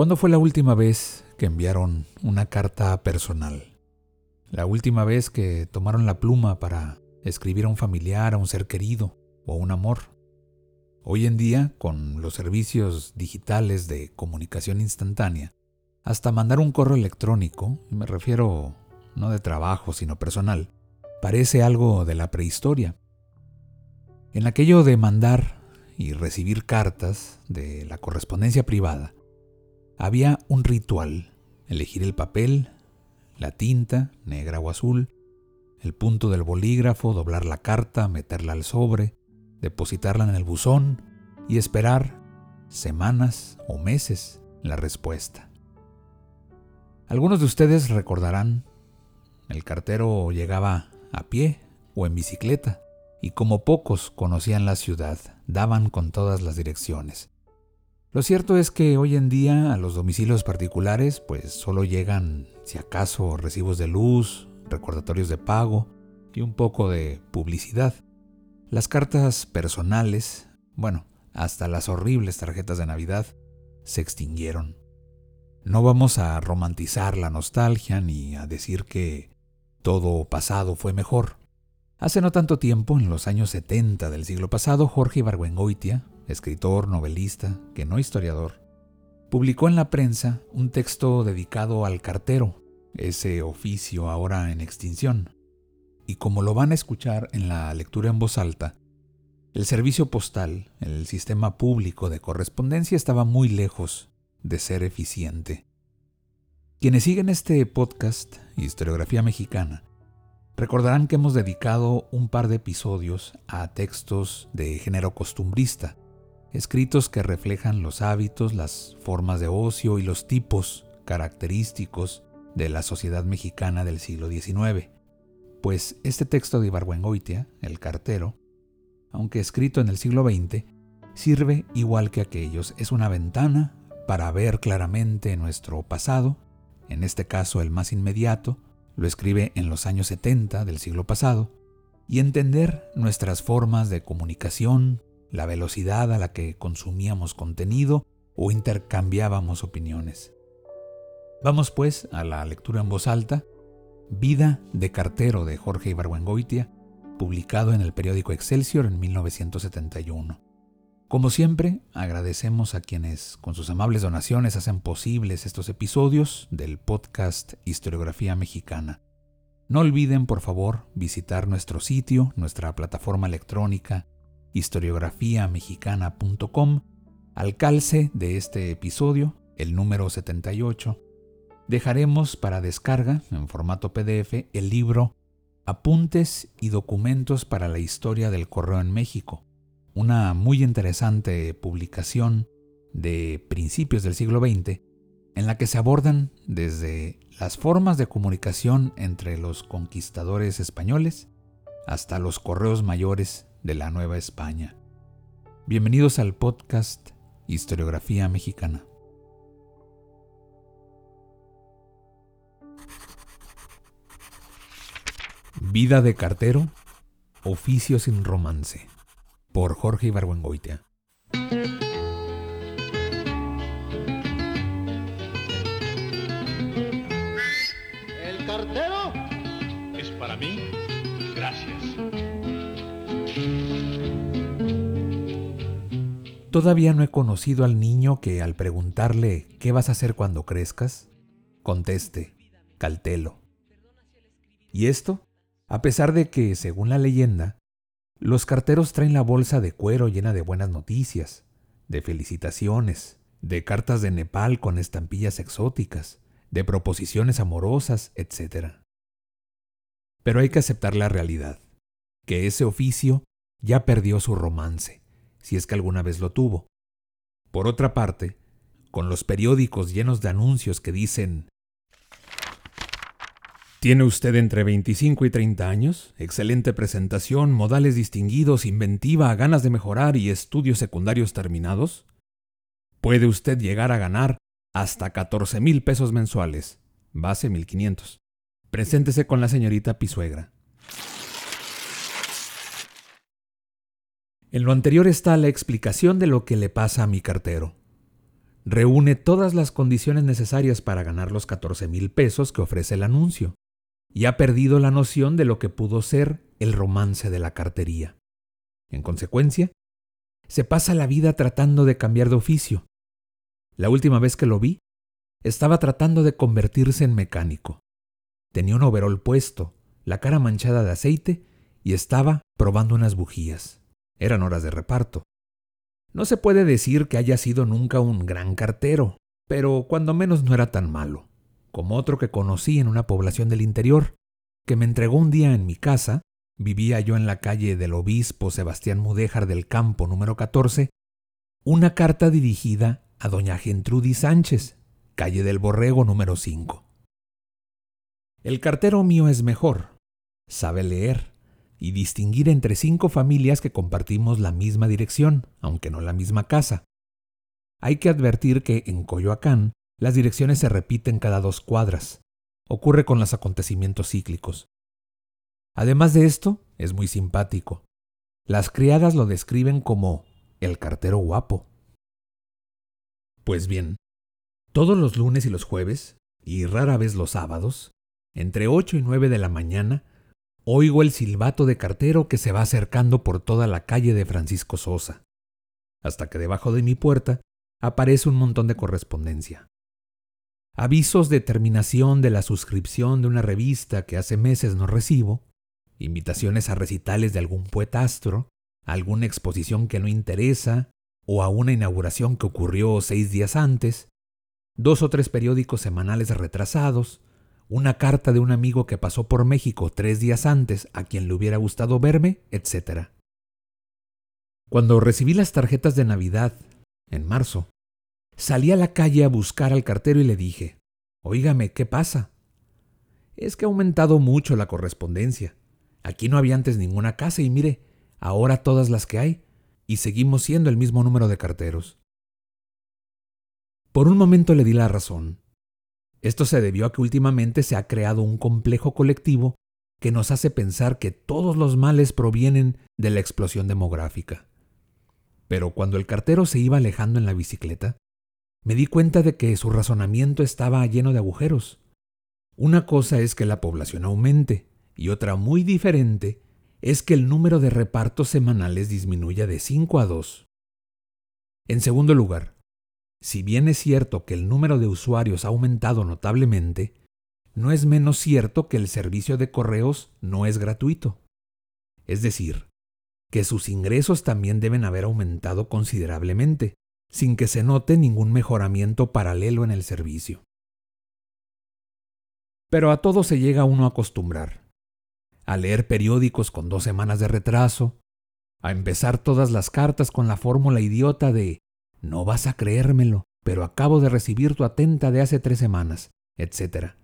¿Cuándo fue la última vez que enviaron una carta personal? La última vez que tomaron la pluma para escribir a un familiar, a un ser querido o a un amor. Hoy en día, con los servicios digitales de comunicación instantánea, hasta mandar un correo electrónico, y me refiero no de trabajo, sino personal, parece algo de la prehistoria. En aquello de mandar y recibir cartas de la correspondencia privada, había un ritual, elegir el papel, la tinta, negra o azul, el punto del bolígrafo, doblar la carta, meterla al sobre, depositarla en el buzón y esperar semanas o meses la respuesta. Algunos de ustedes recordarán, el cartero llegaba a pie o en bicicleta, y como pocos conocían la ciudad, daban con todas las direcciones. Lo cierto es que hoy en día a los domicilios particulares pues solo llegan, si acaso, recibos de luz, recordatorios de pago y un poco de publicidad. Las cartas personales, bueno, hasta las horribles tarjetas de Navidad, se extinguieron. No vamos a romantizar la nostalgia ni a decir que todo pasado fue mejor. Hace no tanto tiempo, en los años 70 del siglo pasado, Jorge Ibargüengoitia, escritor, novelista, que no historiador, publicó en la prensa un texto dedicado al cartero, ese oficio ahora en extinción. Y como lo van a escuchar en la lectura en voz alta, el servicio postal, el sistema público de correspondencia estaba muy lejos de ser eficiente. Quienes siguen este podcast, Historiografía Mexicana, recordarán que hemos dedicado un par de episodios a textos de género costumbrista, escritos que reflejan los hábitos, las formas de ocio y los tipos característicos de la sociedad mexicana del siglo XIX. Pues este texto de Ibargüengoitia, el cartero, aunque escrito en el siglo XX, sirve igual que aquellos, es una ventana para ver claramente nuestro pasado, en este caso el más inmediato, lo escribe en los años 70 del siglo pasado, y entender nuestras formas de comunicación, la velocidad a la que consumíamos contenido o intercambiábamos opiniones. Vamos pues a la lectura en voz alta, Vida de cartero de Jorge Ibargüengoitia, publicado en el periódico Excelsior en 1971. Como siempre, agradecemos a quienes con sus amables donaciones hacen posibles estos episodios del podcast Historiografía Mexicana. No olviden, por favor, visitar nuestro sitio, nuestra plataforma electrónica historiografiamexicana.com al calce de este episodio, el número 78, dejaremos para descarga en formato PDF el libro Apuntes y documentos para la historia del correo en México, una muy interesante publicación de principios del siglo XX en la que se abordan desde las formas de comunicación entre los conquistadores españoles hasta los correos mayores de la Nueva España. Bienvenidos al podcast Historiografía Mexicana. Vida de cartero, oficio sin romance, por Jorge Ibargüengoitia. El cartero es para mí. Gracias. Todavía no he conocido al niño que al preguntarle ¿qué vas a hacer cuando crezcas? conteste, caltelo. ¿Y esto? A pesar de que, según la leyenda, los carteros traen la bolsa de cuero llena de buenas noticias, de felicitaciones, de cartas de Nepal con estampillas exóticas, de proposiciones amorosas, etc. Pero hay que aceptar la realidad que ese oficio ya perdió su romance, si es que alguna vez lo tuvo. Por otra parte, con los periódicos llenos de anuncios que dicen ¿Tiene usted entre 25 y 30 años? Excelente presentación, modales distinguidos, inventiva, ganas de mejorar y estudios secundarios terminados. Puede usted llegar a ganar hasta 14 mil pesos mensuales, base 1500. Preséntese con la señorita Pisuegra. En lo anterior está la explicación de lo que le pasa a mi cartero. Reúne todas las condiciones necesarias para ganar los 14 mil pesos que ofrece el anuncio y ha perdido la noción de lo que pudo ser el romance de la cartería. En consecuencia, se pasa la vida tratando de cambiar de oficio. La última vez que lo vi, estaba tratando de convertirse en mecánico. Tenía un overol puesto, la cara manchada de aceite y estaba probando unas bujías. Eran horas de reparto. No se puede decir que haya sido nunca un gran cartero, pero cuando menos no era tan malo como otro que conocí en una población del interior, que me entregó un día en mi casa, vivía yo en la calle del obispo Sebastián Mudéjar del Campo número 14, una carta dirigida a doña Gentrudis Sánchez, calle del Borrego número 5. El cartero mío es mejor, sabe leer y distinguir entre cinco familias que compartimos la misma dirección, aunque no la misma casa. Hay que advertir que en Coyoacán las direcciones se repiten cada dos cuadras. Ocurre con los acontecimientos cíclicos. Además de esto, es muy simpático. Las criadas lo describen como el cartero guapo. Pues bien, todos los lunes y los jueves, y rara vez los sábados, entre ocho y nueve de la mañana, oigo el silbato de cartero que se va acercando por toda la calle de Francisco Sosa, hasta que debajo de mi puerta aparece un montón de correspondencia. Avisos de terminación de la suscripción de una revista que hace meses no recibo, invitaciones a recitales de algún poetastro, alguna exposición que no interesa o a una inauguración que ocurrió seis días antes, dos o tres periódicos semanales retrasados, una carta de un amigo que pasó por México tres días antes a quien le hubiera gustado verme, etc. Cuando recibí las tarjetas de Navidad, en marzo, Salí a la calle a buscar al cartero y le dije, Óigame, ¿qué pasa? Es que ha aumentado mucho la correspondencia. Aquí no había antes ninguna casa y mire, ahora todas las que hay, y seguimos siendo el mismo número de carteros. Por un momento le di la razón. Esto se debió a que últimamente se ha creado un complejo colectivo que nos hace pensar que todos los males provienen de la explosión demográfica. Pero cuando el cartero se iba alejando en la bicicleta, me di cuenta de que su razonamiento estaba lleno de agujeros. Una cosa es que la población aumente y otra muy diferente es que el número de repartos semanales disminuya de 5 a 2. En segundo lugar, si bien es cierto que el número de usuarios ha aumentado notablemente, no es menos cierto que el servicio de correos no es gratuito. Es decir, que sus ingresos también deben haber aumentado considerablemente sin que se note ningún mejoramiento paralelo en el servicio. Pero a todo se llega uno a acostumbrar. A leer periódicos con dos semanas de retraso, a empezar todas las cartas con la fórmula idiota de no vas a creérmelo, pero acabo de recibir tu atenta de hace tres semanas, etc.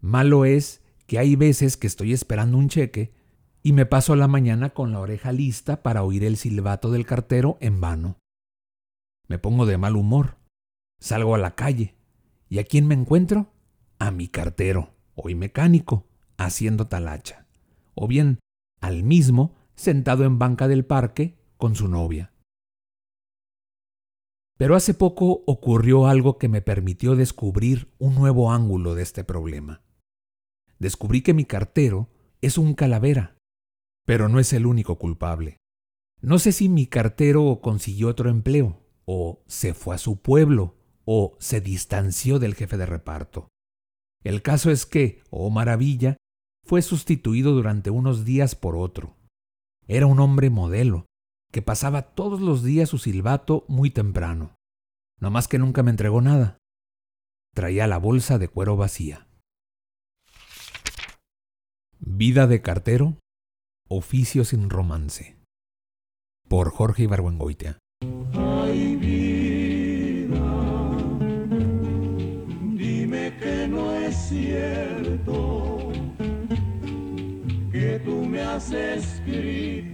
Malo es que hay veces que estoy esperando un cheque y me paso la mañana con la oreja lista para oír el silbato del cartero en vano. Me pongo de mal humor. Salgo a la calle. ¿Y a quién me encuentro? A mi cartero, hoy mecánico, haciendo talacha. O bien, al mismo, sentado en banca del parque con su novia. Pero hace poco ocurrió algo que me permitió descubrir un nuevo ángulo de este problema. Descubrí que mi cartero es un calavera, pero no es el único culpable. No sé si mi cartero consiguió otro empleo, o se fue a su pueblo, o se distanció del jefe de reparto. El caso es que, oh maravilla, fue sustituido durante unos días por otro. Era un hombre modelo, que pasaba todos los días su silbato muy temprano. No más que nunca me entregó nada. Traía la bolsa de cuero vacía. Vida de cartero Oficio sin romance. Por Jorge Ibargüengoitia. Vida, dime que no es cierto que tú me has escrito